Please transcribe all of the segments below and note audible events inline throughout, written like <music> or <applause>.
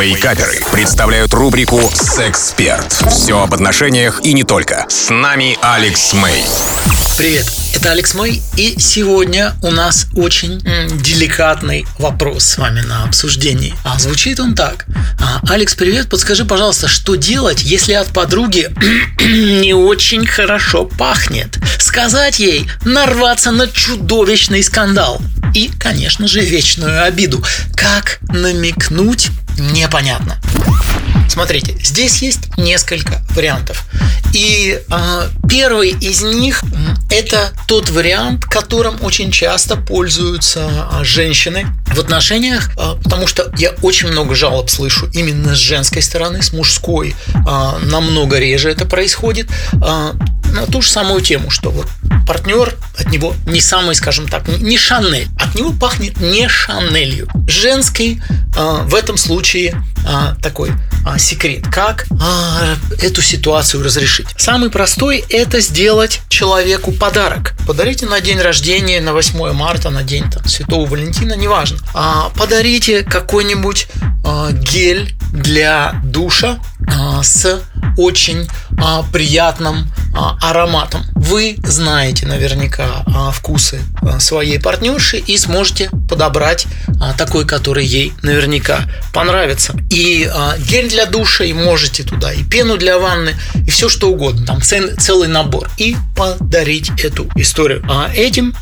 Вейкаперы представляют рубрику «Сексперт». Все об отношениях и не только. С нами Алекс Мэй. Привет, это Алекс Мэй, и сегодня у нас очень м, деликатный вопрос с вами на обсуждении. А звучит он так. А, Алекс, привет, подскажи, пожалуйста, что делать, если от подруги <clears throat> не очень хорошо пахнет? Сказать ей нарваться на чудовищный скандал и, конечно же, вечную обиду. Как намекнуть, непонятно. Смотрите, здесь есть несколько вариантов. И э, первый из них это тот вариант, которым очень часто пользуются а, женщины в отношениях, а, потому что я очень много жалоб слышу именно с женской стороны, с мужской а, намного реже это происходит. а, на ту же самую тему, что вот партнер от него не самый, скажем так, не Шанель, от него пахнет не Шанелью. Женский а, в этом случае а, такой а, секрет, как а, эту ситуацию разрешить. Самый простой это сделать человеку подарок. Подарите на день рождения, на 8 марта, на день там, Святого Валентина, неважно. А, подарите какой-нибудь а, гель для душа а, с очень а, приятным а, ароматом. Вы знаете наверняка а, вкусы а, своей партнерши и сможете подобрать а, такой, который ей наверняка понравится. И гель для душа, и можете туда и пену для ванны, и все что угодно. Там целый набор. И подарить эту историю. А этим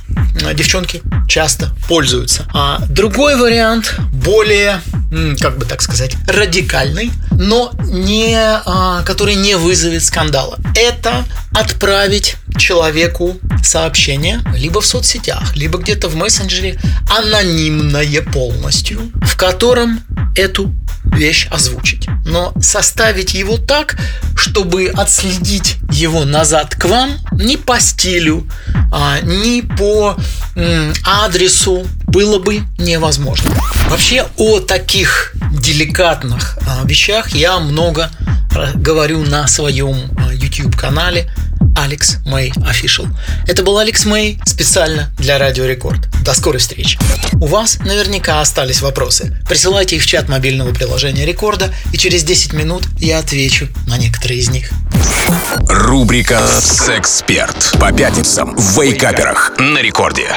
девчонки часто пользуются. А другой вариант, более, как бы так сказать, радикальный, но не, который не вызовет скандала. Это отправить человеку сообщение либо в соцсетях, либо где-то в мессенджере анонимное полностью, в котором эту вещь озвучить. Но составить его так, чтобы отследить его назад к вам ни по стилю, а, ни по м, адресу было бы невозможно. Вообще о таких деликатных а, вещах я много ра- говорю на своем а, YouTube канале Алекс Мэй Official. Это был Алекс Мэй специально для Радио Рекорд. До скорой встречи. У вас наверняка остались вопросы. Присылайте их в чат мобильного приложения Рекорда, и через 10 минут я отвечу на некоторые из них. Рубрика «Сексперт» по пятницам в Вейкаперах на рекорде.